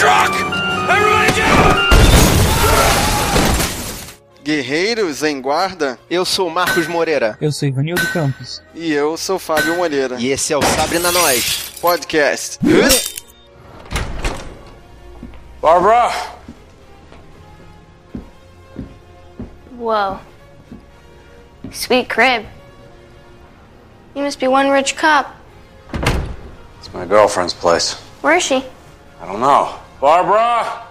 truck! Everybody! Guerreiros em Guarda. Eu sou o Marcos Moreira. Eu sou Ivanildo Campos. E eu sou Fábio Moreira. E esse é o Sabre na Nós Podcast. Barbara! Whoa. Sweet crib. You must be one rich cop. It's my girlfriend's place. Where is she? I don't know. Barbara!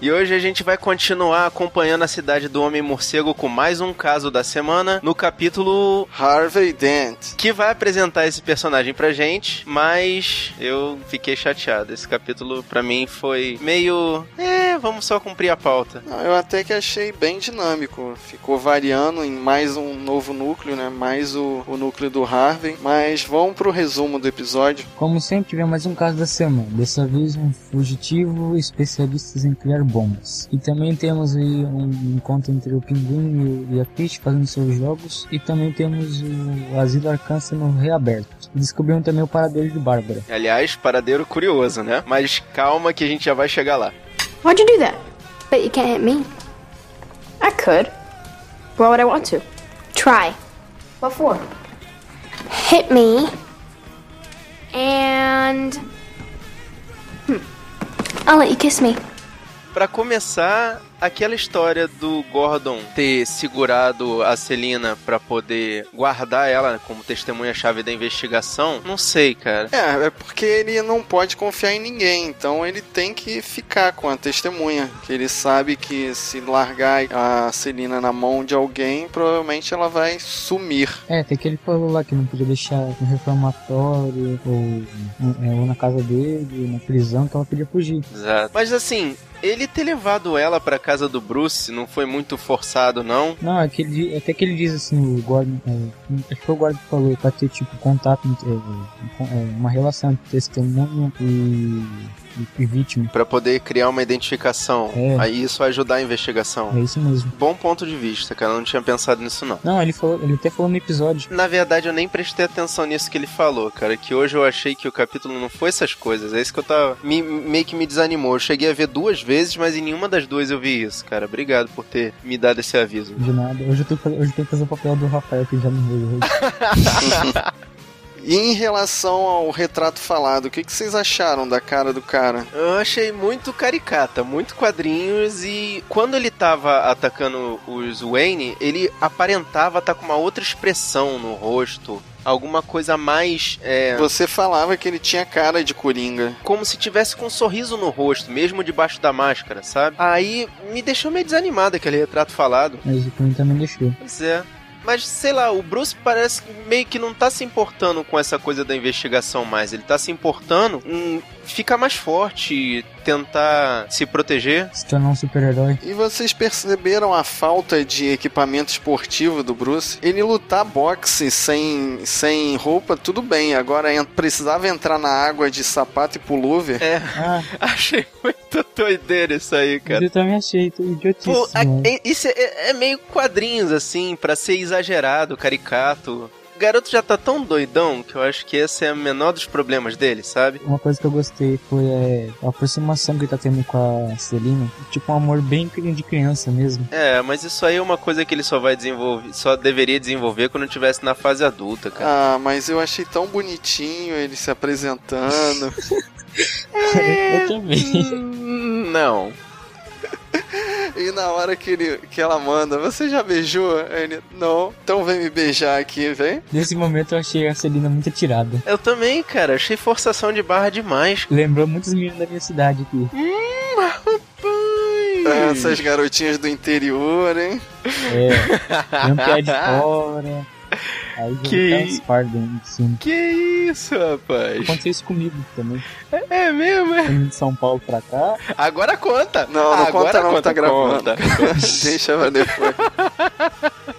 E hoje a gente vai continuar acompanhando a cidade do Homem Morcego com mais um caso da semana no capítulo Harvey Dent. que vai apresentar esse personagem pra gente, mas eu fiquei chateado. Esse capítulo pra mim foi meio, é, vamos só cumprir a pauta. Não, eu até que achei bem dinâmico. Ficou variando em mais um novo núcleo, né? Mais o, o núcleo do Harvey. Mas vamos pro resumo do episódio. Como sempre, tivemos mais um caso da semana. Dessa vez, um fugitivo especialista em criar bombas. E também temos aí um encontro entre o Pinguim e e a Peach fazendo seus jogos. E também temos o Asilo Arcan sendo reaberto. Descobrimos também o paradeiro de Bárbara. Aliás, paradeiro curioso, né? Mas calma que a gente já vai chegar lá. Why'd you do that? But you can't hit me. I could. Why would I want to? Try. What for? Hit me. And. Hmm. I'll let you kiss me. Pra começar, aquela história do Gordon ter segurado a Celina pra poder guardar ela como testemunha-chave da investigação, não sei, cara. É, é porque ele não pode confiar em ninguém, então ele tem que ficar com a testemunha. Que ele sabe que se largar a Celina na mão de alguém, provavelmente ela vai sumir. É, até que ele falou lá que não podia deixar no reformatório ou, é, ou na casa dele, na prisão, que ela podia fugir. Exato. Mas assim, ele ter levado ela pra casa do Bruce não foi muito forçado, não? Não, é que ele, até que ele diz assim, o Gordon, é, acho que foi o Gordon que falou, pra ter tipo contato, é, é, uma relação entre testemunha e, e, vítima. Pra poder criar uma identificação. É. Aí isso vai ajudar a investigação. É isso mesmo. Bom ponto de vista, cara. Eu não tinha pensado nisso, não. Não, ele falou, ele até falou no episódio. Na verdade, eu nem prestei atenção nisso que ele falou, cara. Que hoje eu achei que o capítulo não foi essas coisas. É isso que eu tava. Me, meio que me desanimou. Eu cheguei a ver duas vezes, mas em nenhuma das duas eu vi isso, cara. Obrigado por ter me dado esse aviso. De nada. Hoje eu tenho que fazer, hoje eu tenho que fazer o papel do Rafael, que já não veio hoje. E em relação ao retrato falado, o que, que vocês acharam da cara do cara? Eu achei muito caricata, muito quadrinhos e quando ele tava atacando os Wayne, ele aparentava estar com uma outra expressão no rosto, alguma coisa mais é, Você falava que ele tinha cara de coringa. como se tivesse com um sorriso no rosto, mesmo debaixo da máscara, sabe? Aí me deixou meio desanimado aquele retrato falado. Mas o também deixou. Pois é. Mas sei lá, o Bruce parece que meio que não tá se importando com essa coisa da investigação mais. Ele tá se importando em ficar mais forte, tentar se proteger. Se tornar um super-herói. E vocês perceberam a falta de equipamento esportivo do Bruce? Ele lutar boxe sem, sem roupa, tudo bem. Agora precisava entrar na água de sapato e pullover. É, Ah, achei muito doideira isso aí, cara. eu também achei tudo idiotice. Pô, a- né? é- isso é, é meio quadrinhos, assim, pra ser exagerado, caricato. O garoto já tá tão doidão que eu acho que esse é o menor dos problemas dele, sabe? Uma coisa que eu gostei foi é, a aproximação que ele tá tendo com a Celina. Tipo, um amor bem de criança mesmo. É, mas isso aí é uma coisa que ele só vai desenvolver, só deveria desenvolver quando estivesse na fase adulta, cara. Ah, mas eu achei tão bonitinho ele se apresentando. eu também. Hum, Não. e na hora que, ele, que ela manda, você já beijou? Ele, não. Então vem me beijar aqui, vem. Nesse momento eu achei a Celina muito atirada. Eu também, cara. Achei forçação de barra demais. Lembrou muitos meninos da minha cidade aqui. Pai. Essas garotinhas do interior, hein? É, um pé de fora. Aí Que- tá fardos em cima. Que isso, rapaz? Aconteceu isso comigo também. É mesmo, é? De São Paulo pra cá. Agora conta. Não, não Agora conta não, tá gravando. conta. Deixa pra depois.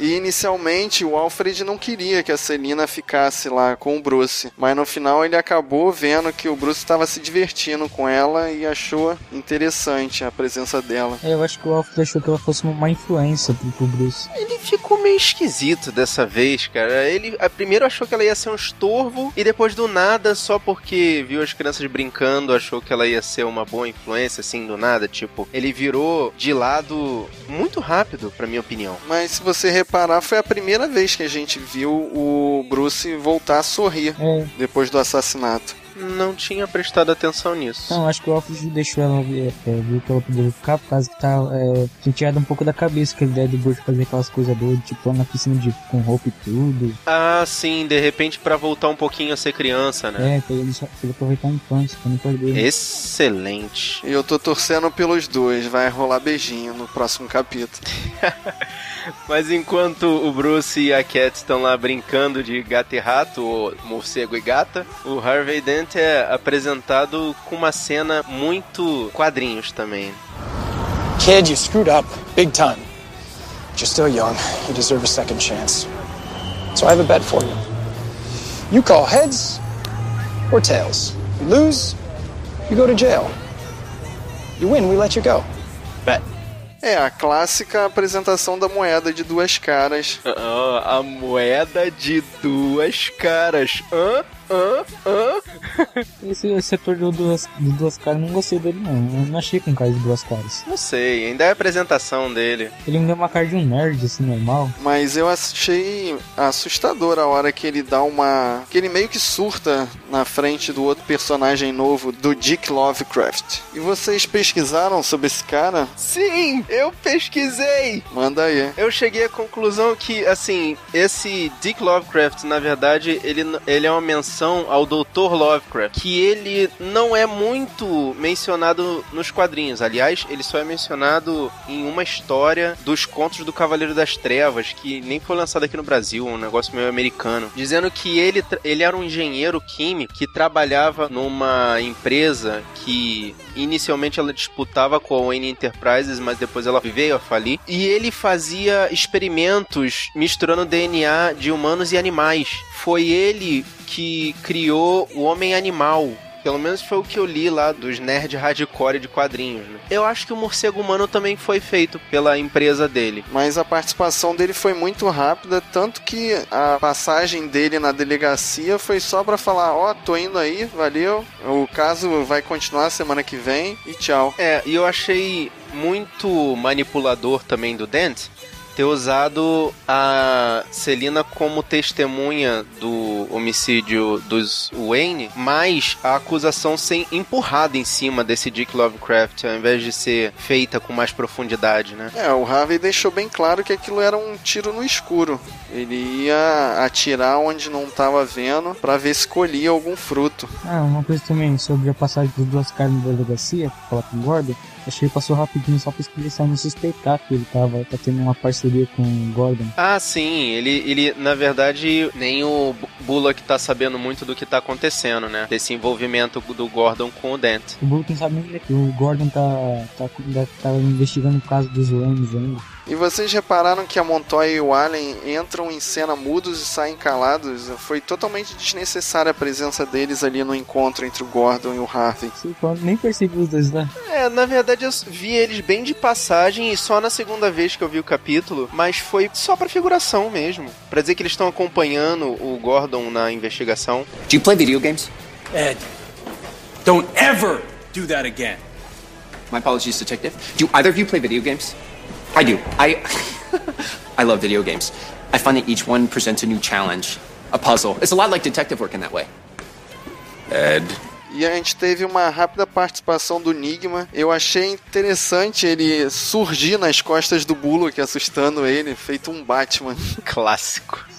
E inicialmente o Alfred não queria que a Celina ficasse lá com o Bruce, mas no final ele acabou vendo que o Bruce estava se divertindo com ela e achou interessante a presença dela. É, eu acho que o Alfred achou que ela fosse uma influência pro, pro Bruce. Ele ficou meio esquisito dessa vez, cara. Ele a, primeiro achou que ela ia ser um estorvo e depois do nada, só porque viu as crianças brincando, achou que ela ia ser uma boa influência, assim, do nada. Tipo, ele virou de lado muito rápido, pra minha opinião. Mas se você reparar, foi a primeira vez que a gente viu o Bruce voltar a sorrir É. depois do assassinato. Não tinha prestado atenção nisso. Não, acho que o Alfred deixou ela ver, é, ver que ela poderia ficar por causa que tá, é, tinha tirado um pouco da cabeça aquela ideia do Bruce fazer aquelas coisas doidas, tipo lá na piscina de, com roupa e tudo. Ah, sim, de repente pra voltar um pouquinho a ser criança, né? É, pra ele, só- pra ele aproveitar a infância, pra não perder. Excelente. E eu tô torcendo pelos dois, vai rolar beijinho no próximo capítulo. Mas enquanto o Bruce e a Cat estão lá brincando de gato e rato, ou morcego e gata, o Harvey Dent é apresentado com uma cena muito quadrinhos também. Kid, you screwed up. Big time. But you're still young. You deserve a second chance. So I have a bet for you. You call heads or tails. You lose, you go to jail. You win, we let you go. Bet. É, a clássica apresentação da moeda de duas caras. Ah, a moeda de duas caras. Hã? Hã? Hã? Esse, esse ator do duas, do duas caras, não gostei dele não. Eu não achei com cara de duas caras. Não sei, ainda é a apresentação dele. Ele me deu uma cara de um nerd, assim, normal. Mas eu achei assustador a hora que ele dá uma. que ele meio que surta na frente do outro personagem novo, do Dick Lovecraft. E vocês pesquisaram sobre esse cara? Sim, eu pesquisei. Manda aí. Eu cheguei à conclusão que, assim, esse Dick Lovecraft, na verdade, ele, ele é uma menção ao Dr. Lovecraft, que ele não é muito mencionado nos quadrinhos. Aliás, ele só é mencionado em uma história dos contos do Cavaleiro das Trevas, que nem foi lançado aqui no Brasil, um negócio meio americano, dizendo que ele, ele era um engenheiro químico que trabalhava numa empresa que inicialmente ela disputava com a Wayne Enterprises, mas depois ela veio a falir. E ele fazia experimentos misturando DNA de humanos e animais. Foi ele que criou o homem animal. Pelo menos foi o que eu li lá dos nerd hardcore de quadrinhos, né? Eu acho que o morcego humano também foi feito pela empresa dele. Mas a participação dele foi muito rápida, tanto que a passagem dele na delegacia foi só pra falar: Ó, tô indo aí, valeu. O caso vai continuar semana que vem e tchau. É, e eu achei muito manipulador também do Dent ter usado a Celina como testemunha do homicídio dos Wayne, mas a acusação ser empurrada em cima desse Dick Lovecraft, ao invés de ser feita com mais profundidade, né? É, o Harvey deixou bem claro que aquilo era um tiro no escuro. Ele ia atirar onde não tava vendo pra ver se colhia algum fruto. Ah, uma coisa também sobre a passagem dos duas caras na delegacia, falar com o Gordon. Achei que passou rapidinho só pra só não suspeitar que ele tava tá tendo uma parceria com o Gordon. Ah, sim, ele, ele na verdade, nem o Bu- Bullock tá sabendo muito do que tá acontecendo, né? Desse envolvimento do Gordon com o Dent. O Bullock não sabe nem que o Gordon tá, tá, tá, investigando o caso dos Waynes ainda. E vocês repararam que a Montoya e o Allen entram em cena mudos e saem calados? Foi totalmente desnecessária a presença deles ali no encontro entre o Gordon e o Harvey. Sim, eu nem percebi os dois lá. É, na verdade eu vi eles bem de passagem e só na segunda vez que eu vi o capítulo, mas foi só pra figuração mesmo. Pra dizer que eles estão acompanhando o Gordon na investigação. Do you play video games? Ed, don't ever do that again. My apologies, detective. Do either of you play video games? I do. I I love video games. I find that each one presents a new challenge, a puzzle. It's a lot like detective work in that way. Ed. E a gente teve uma rápida participação do Enigma. Eu achei interessante ele surgir nas costas do Bullock, assustando ele, feito um Batman. Clássico.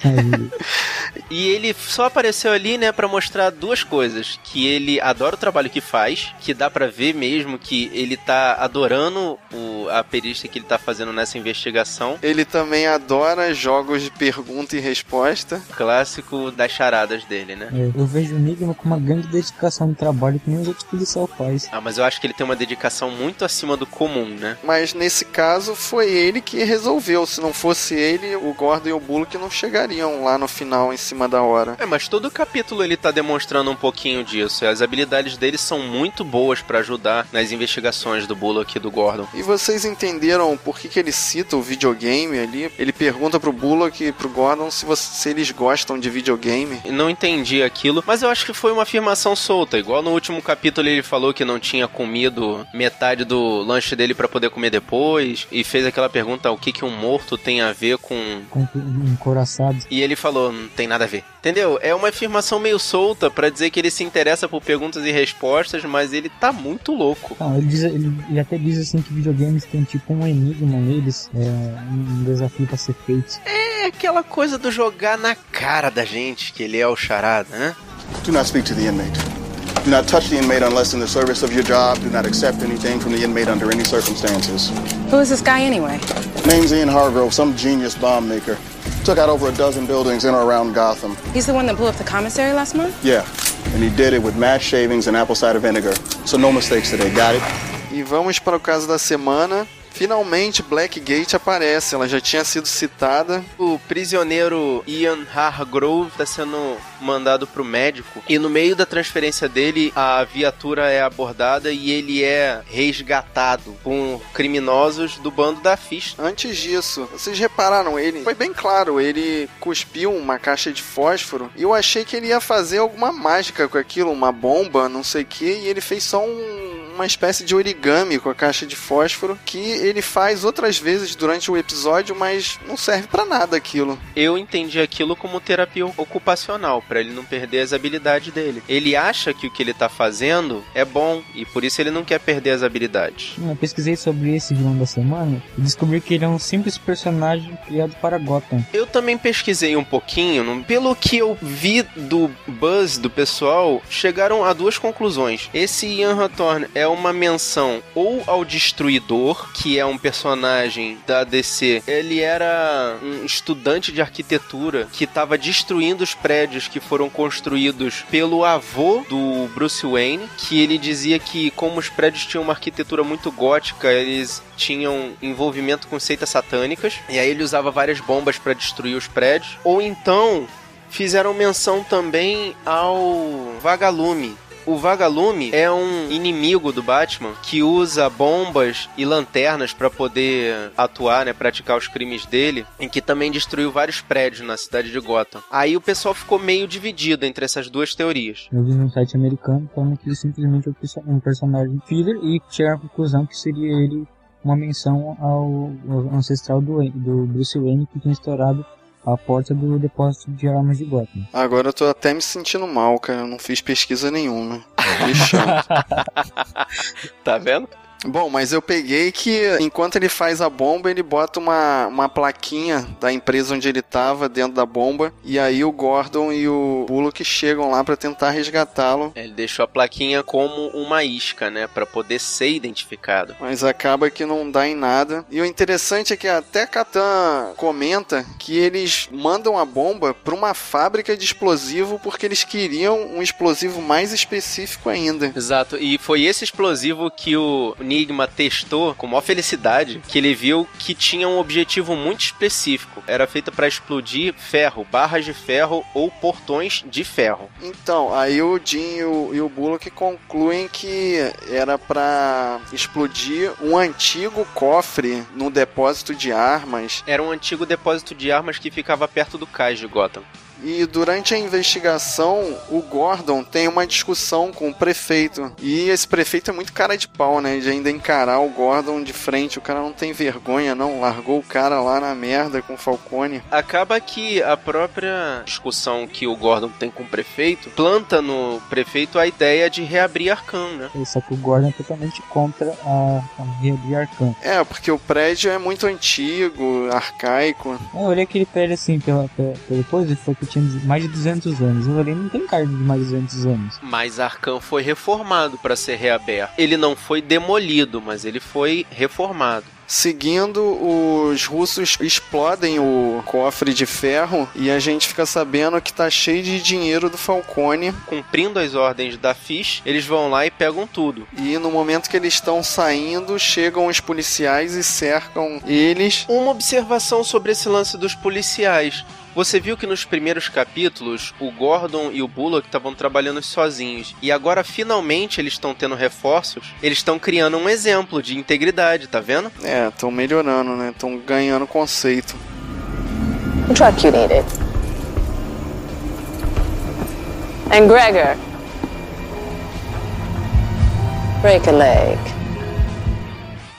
E ele só apareceu ali, né, para mostrar duas coisas, que ele adora o trabalho que faz, que dá para ver mesmo que ele tá adorando o, a perícia que ele tá fazendo nessa investigação. Ele também adora jogos de pergunta e resposta. Clássico das charadas dele, né? É, eu vejo o Enigma com uma grande dedicação no trabalho que nem os outros policiais faz. Ah, mas eu acho que ele tem uma dedicação muito acima do comum, né? Mas nesse caso foi ele que resolveu. Se não fosse ele, o Gordon e o Bullock não chegariam lá no final em cima da hora. É, mas todo capítulo ele tá demonstrando um pouquinho disso. As habilidades dele são muito boas para ajudar nas investigações do Bullock e do Gordon. E vocês entenderam por que, que ele cita o videogame ali? Ele pergunta pro Bullock e pro Gordon se, você- se eles gostam de videogame. Não entendi aquilo, mas eu acho que foi uma afirmação solta. Igual no último capítulo ele falou que não tinha comido metade do lanche dele para poder comer depois e fez aquela pergunta: o que que um morto tem a ver com Com encoraçado. E ele falou, não tem nada a ver. Entendeu? É uma afirmação meio solta pra dizer que ele se interessa por perguntas e respostas, mas ele tá muito louco. Não, ele, diz, ele, ele até diz assim que videogames tem tipo um enigma neles, é, um desafio pra ser feito. É aquela coisa do jogar na cara da gente, que ele é o charada, né? Do not speak to the inmate. Do not touch the inmate unless in the service of your job. Do not accept anything from the inmate under any circumstances. Who is this guy anyway? Name's Ian Hargrove, some genius bomb maker. Took out over a dozen buildings in or around Gotham. He's the one that blew up the commissary last month? Yeah, and he did it with match shavings and apple cider vinegar. So no mistakes today, got it? E vamos para o caso da semana. Finalmente Blackgate aparece, ela já tinha sido citada. O prisioneiro Ian Hargrove está sendo mandado pro médico e no meio da transferência dele a viatura é abordada e ele é resgatado por criminosos do bando da Fish. Antes disso, vocês repararam, ele foi bem claro, ele cuspiu uma caixa de fósforo e eu achei que ele ia fazer alguma mágica com aquilo, uma bomba, não sei o que, e ele fez só um uma espécie de origami com a caixa de fósforo que ele faz outras vezes durante o episódio, mas não serve pra nada aquilo. Eu entendi aquilo como terapia ocupacional, pra ele não perder as habilidades dele. Ele acha que o que ele tá fazendo é bom e por isso ele não quer perder as habilidades. Eu pesquisei sobre esse vilão da semana e descobri que ele é um simples personagem criado para Gotham. Eu também pesquisei um pouquinho, pelo que eu vi do buzz do pessoal, chegaram a duas conclusões. Esse Ian Hathorne é uma menção ou ao Destruidor, que é um personagem da DC. Ele era um estudante de arquitetura que estava destruindo os prédios que foram construídos pelo avô do Bruce Wayne, que ele dizia que como os prédios tinham uma arquitetura muito gótica, eles tinham envolvimento com seitas satânicas, e aí ele usava várias bombas para destruir os prédios. Ou então fizeram menção também ao Vagalume. O Vagalume é um inimigo do Batman que usa bombas e lanternas para poder atuar, né, praticar os crimes dele, em que também destruiu vários prédios na cidade de Gotham. Aí o pessoal ficou meio dividido entre essas duas teorias. Eu vi num site americano falando que ele simplesmente é um perso- personagem filler e chegaram à conclusão que seria ele uma menção ao, ancestral do, do Bruce Wayne que tinha estourado a porta do depósito de armas de Gotham. Agora eu tô até me sentindo mal, cara. Eu não fiz pesquisa nenhuma. Que chato. Tá vendo? Bom, mas eu peguei que enquanto ele faz a bomba, ele bota uma, uma plaquinha da empresa onde ele tava dentro da bomba. E aí o Gordon e o Bullock chegam lá pra tentar resgatá-lo. Ele deixou a plaquinha como uma isca, né, Pra poder ser identificado. Mas acaba que não dá em nada. E o interessante é que até Catan comenta que eles mandam a bomba pra uma fábrica de explosivo porque eles queriam um explosivo mais específico ainda. Exato, e foi esse explosivo que o Enigma testou com maior felicidade, que ele viu que tinha um objetivo muito específico. Era feito para explodir ferro, barras de ferro ou portões de ferro. Então, aí o Jim e o, e o Bullock concluem que era pra explodir um antigo cofre no depósito de armas. Era um antigo depósito de armas que ficava perto do cais de Gotham. E durante a investigação, o Gordon tem uma discussão com o prefeito. E esse prefeito é muito cara de pau, né? De ainda encarar o Gordon de frente. O cara não tem vergonha, não. Largou o cara lá na merda com o Falcone. Acaba que a própria discussão que o Gordon tem com o prefeito planta no prefeito a ideia de reabrir Arkham, né? Só que o Gordon é totalmente contra a, a reabrir Arkham. É, porque o prédio é muito antigo, arcaico. Eu olhei aquele prédio assim, pela, pela, pela coisa, foi que tinha mais de 200 anos. Eu olhei, não tem cara de mais de 200 anos. Mas Arkham foi reformado para ser reaberto. Ele não foi demolido, mas ele foi reformado. Seguindo, os russos explodem o cofre de ferro e a gente fica sabendo que tá cheio de dinheiro do Falcone. Cumprindo as ordens da Fish, eles vão lá e pegam tudo. E no momento que eles estão saindo, chegam os policiais e cercam eles. Uma observação sobre esse lance dos policiais. Você viu que nos primeiros capítulos o Gordon e o Bullock estavam trabalhando sozinhos e agora finalmente eles estão tendo reforços. Eles estão criando um exemplo de integridade, tá vendo? É, estão melhorando, né? Estão ganhando conceito. What truck you needed? And Gregor. Break a leg.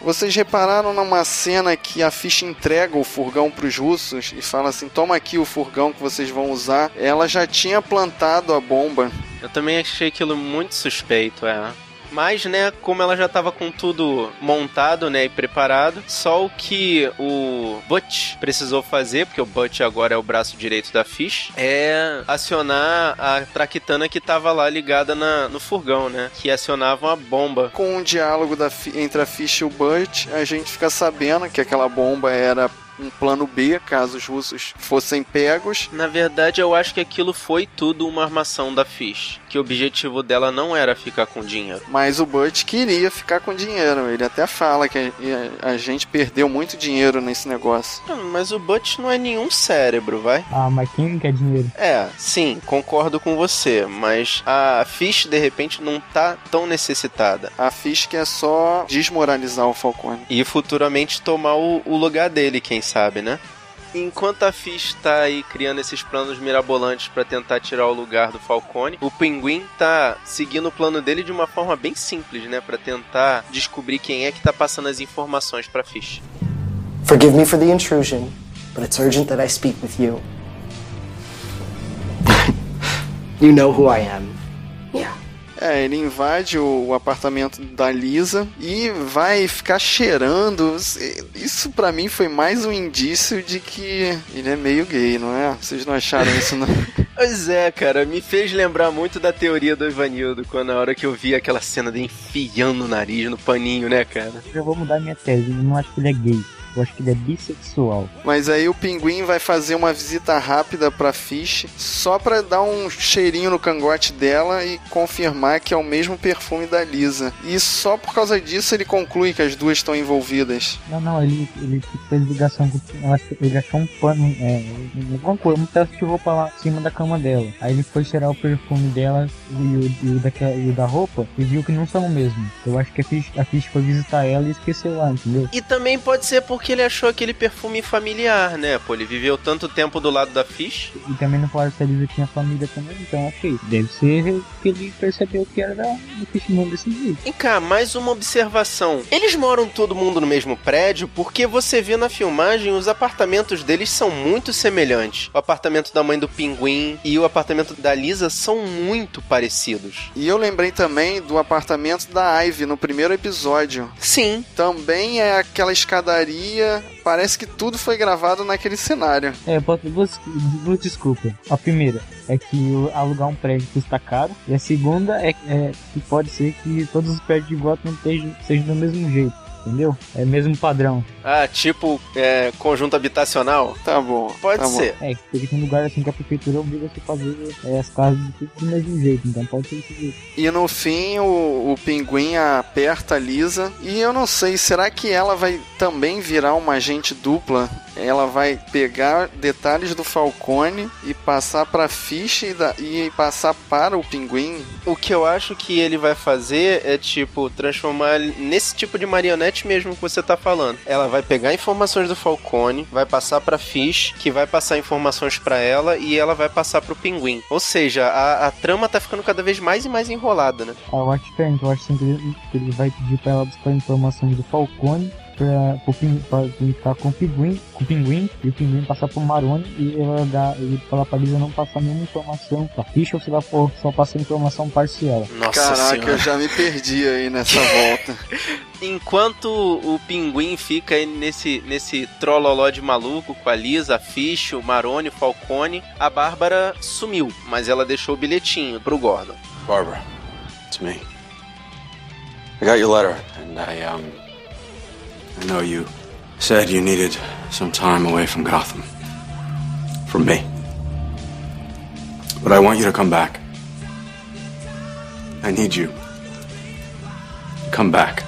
Vocês repararam numa cena que a ficha entrega o furgão para os russos e fala assim: toma aqui o furgão que vocês vão usar. Ela já tinha plantado a bomba. Eu também achei aquilo muito suspeito, é. Mas, né, como ela já tava com tudo montado, né, e preparado, só o que o Butch precisou fazer, porque o Butch agora é o braço direito da Fish, é acionar a traquitana que tava lá ligada na, no furgão, né, que acionava uma bomba. Com o diálogo da, entre a Fish e o Butch, a gente fica sabendo que aquela bomba era um plano B, caso os russos fossem pegos. Na verdade, eu acho que aquilo foi tudo uma armação da Fish. Que o objetivo dela não era ficar com dinheiro. Mas o Butch queria ficar com dinheiro. Ele até fala que a, a gente perdeu muito dinheiro nesse negócio. Mas o Butch não é nenhum cérebro, vai? Ah, mas quem não quer dinheiro? É, sim, concordo com você. Mas a Fish, de repente, não tá tão necessitada. A Fish quer só desmoralizar o Falcone. E futuramente tomar o, o lugar dele, quem sabe, né? Enquanto a Fish tá aí criando esses planos mirabolantes para tentar tirar o lugar do Falcone, o Pinguim tá seguindo o plano dele de uma forma bem simples, né, para tentar descobrir quem é que tá passando as informações para Fish. Forgive me for the intrusion, but it's urgent that I speak with you. you know who I am. É, ele invade o, o, apartamento da Lisa e vai ficar cheirando. Isso para mim foi mais um indício de que ele é meio gay, não é? Vocês não acharam isso, não? Pois é, cara, me fez lembrar muito da teoria do Ivanildo, quando na hora que eu vi aquela cena de enfiando o nariz no paninho, né, cara? Eu vou mudar minha tese, eu não acho que ele é gay. Eu acho que ele é bissexual. Mas aí o pinguim vai fazer uma visita rápida pra Fish só pra dar um cheirinho no cangote dela e confirmar que é o mesmo perfume da Lisa. E só por causa disso ele conclui que as duas estão envolvidas. Não, não, ele, ele fez ligação com. Ele achou um pano, é, alguma coisa, um pedaço de roupa lá em cima da cama dela. Aí ele foi cheirar o perfume dela e o, e o, daquela, e o da roupa e viu que não são o mesmo. Eu acho que a Fish, a Fish foi visitar ela e esqueceu lá, entendeu? E também pode ser porque porque ele achou aquele perfume familiar, né? Pô, ele viveu tanto tempo do lado da Fish. E também não falaram se a Lisa tinha família também, então ok. Deve ser que ele percebeu que era do Fishman desse jeito. Vem cá, mais uma observação. Eles moram todo mundo no mesmo prédio porque você vê na filmagem os apartamentos deles são muito semelhantes. O apartamento da mãe do pinguim e o apartamento da Lisa são muito parecidos. E eu lembrei também do apartamento da Ivy no primeiro episódio. Sim. Também é aquela escadaria parece que tudo foi gravado naquele cenário. É, duas, duas desculpas. A primeira é que alugar um prédio custa caro. E a segunda é, é que pode ser que todos os prédios de Gotham sejam, sejam do mesmo jeito entendeu? É mesmo padrão. Ah, tipo é, conjunto habitacional? Tá bom. Pode tá ser. Bom. É, porque tem lugar assim que a prefeitura obriga você a fazer é, as casas do mesmo jeito, então pode ser desse jeito. E no fim o, o pinguim aperta a Lisa e eu não sei, será que ela vai também virar uma agente dupla? Ela vai pegar detalhes do Falcone e passar para Fish e, da, e passar para o pinguim? O que eu acho que ele vai fazer é tipo transformar nesse tipo de marionete mesmo que você tá falando. Ela vai pegar informações do Falcone, vai passar pra Fish, que vai passar informações pra ela e ela vai passar pro Pinguim. Ou seja, a, a trama tá ficando cada vez mais e mais enrolada, né? Ah, eu acho diferente, eu acho que ele, ele vai pedir pra ela buscar informações do Falcone pra, pro pin- pra ele ficar com o pinguim, com o pinguim e o pinguim passar pro Maroni e ela dar e falar pra Lisa não passar nenhuma informação pra Ficha ou se ela for só passar informação parcial. Nossa Caraca, senhora. eu já me perdi aí nessa volta. Enquanto o Pinguim fica aí nesse, nesse trololó de maluco com a Lisa, a Fish, o Maroni, o Falcone, a Bárbara sumiu, mas ela deixou o bilhetinho pro Gordon. Barbara, it's me. I got your letter, and I, um. I know you said you needed some time away from Gotham. From me. But I want you to come back. I need you. Come back.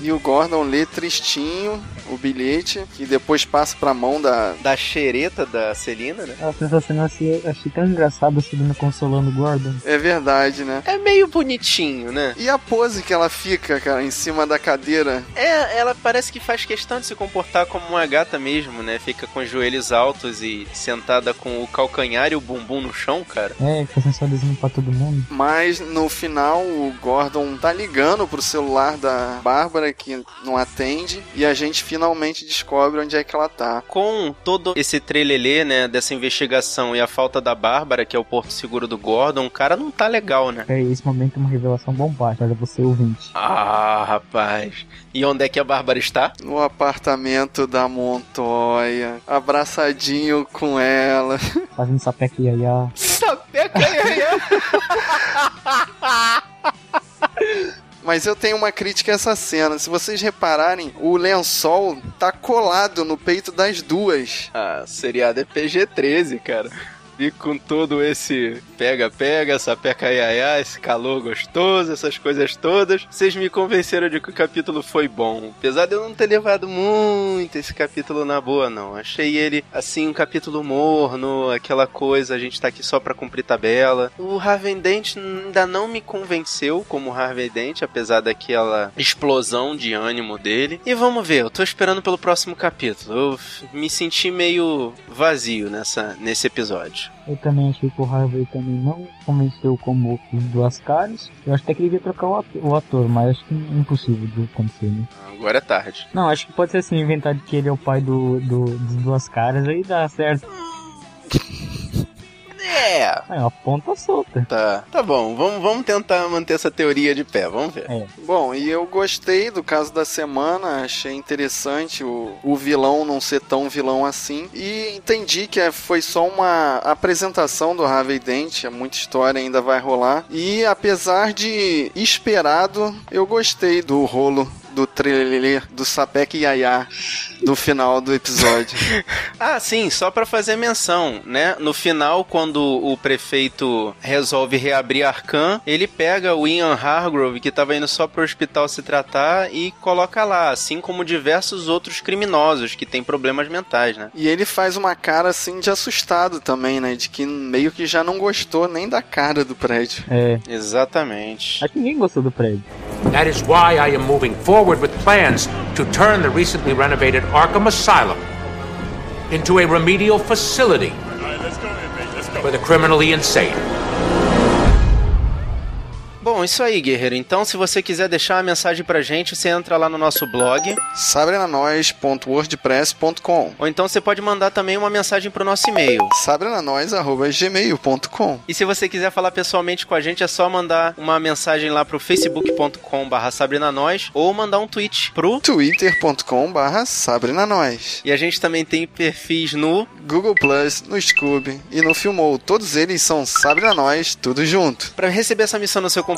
E o Gordon lê tristinho o bilhete e depois passa pra mão da. Da xereta da Celina, né? Ela essa cena assim, eu achei tão engraçado a Celina consolando o Gordon. É verdade, né? É meio bonitinho, né? E a pose que ela fica, cara, em cima da cadeira. É, ela parece que faz questão de se comportar como uma gata mesmo, né? Fica com os joelhos altos e sentada com o calcanhar e o bumbum no chão, cara. É, fica sensualizando pra todo mundo. Mas no final o Gordon tá ligando pro celular da Bárbara que não atende e a gente finalmente descobre onde é que ela tá. Com todo esse trelelê, né, dessa investigação e a falta da Bárbara, que é o porto seguro do Gordon, o cara não tá legal, né? É, esse momento é uma revelação bombástica, olha você ouvinte. Ah, rapaz. E onde é que a Bárbara está? No apartamento da Montoya, abraçadinho com ela. Fazendo sapeca e iaiá. Sapeca iaiá. Mas eu tenho uma crítica a essa cena. Se vocês repararem, o lençol tá colado no peito das duas. Ah, seriado é PG-13, cara. E com todo esse pega-pega, sapeca iaiá, esse calor gostoso, essas coisas todas, vocês me convenceram de que o capítulo foi bom. Apesar de eu não ter levado muito esse capítulo na boa, não. Achei ele, assim, um capítulo morno, aquela coisa, a gente tá aqui só pra cumprir tabela. O Harvey Dent ainda não me convenceu como Harvey Dent, apesar daquela explosão de ânimo dele. E vamos ver, eu tô esperando pelo próximo capítulo. Eu me senti meio vazio nessa, nesse episódio. Eu também achei que o Harvey também não convenceu como os duas caras. Eu acho até que ele devia trocar o ator, mas acho que é impossível de acontecer, né? Agora é tarde. Não, acho que pode ser assim, inventado que ele é o pai do, do, dos duas caras, aí dá certo. É. É uma ponta solta. Tá, tá bom. Vamos, vamos tentar manter essa teoria de pé. Vamos ver. É. Bom, e eu gostei do caso da semana, achei interessante o, o vilão não ser tão vilão assim. E entendi que é- foi só uma apresentação do Harvey Dent, muita história ainda vai rolar. E apesar de esperado, eu gostei do rolo do trailer do Sapek Yaya do final do episódio. Ah, sim, só pra fazer menção, né? No final, quando o prefeito resolve reabrir Arkham, ele pega o Ian Hargrove, que tava indo só pro hospital se tratar, e coloca lá, assim como diversos outros criminosos que têm problemas mentais, né? E ele faz uma cara assim de assustado também, né? De que meio que já não gostou nem da cara do prédio. É. Exatamente. Acho que ninguém gostou do prédio. That is why I am moving forward with plans to turn the recently renovated Arkham Asylum into a remedial facility for the criminally insane. Bom, isso aí, guerreiro. Então, se você quiser deixar uma mensagem pra gente, você entra lá no nosso blog. sabrenanois.wordpress.com Ou então você pode mandar também uma mensagem pro nosso e-mail. sabrenanois.gmail.com E se você quiser falar pessoalmente com a gente, é só mandar uma mensagem lá pro facebook.com barra sabrinanois ou mandar um tweet pro twitter.com barra sabrenanois E a gente também tem perfis no Google Plus, no Scoob e no Filmou. Todos eles são Sabrina Nós, tudo junto. Para receber essa missão no seu computador,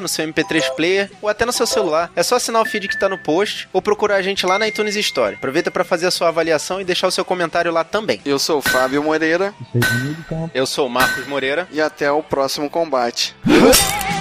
no seu MP3 player ou até no seu celular, é só assinar o feed que tá no post ou procurar a gente lá na iTunes Store. Aproveita para fazer a sua avaliação e deixar o seu comentário lá também. Eu sou o Fábio Moreira Eu sou o Marcos Moreira e até o próximo combate.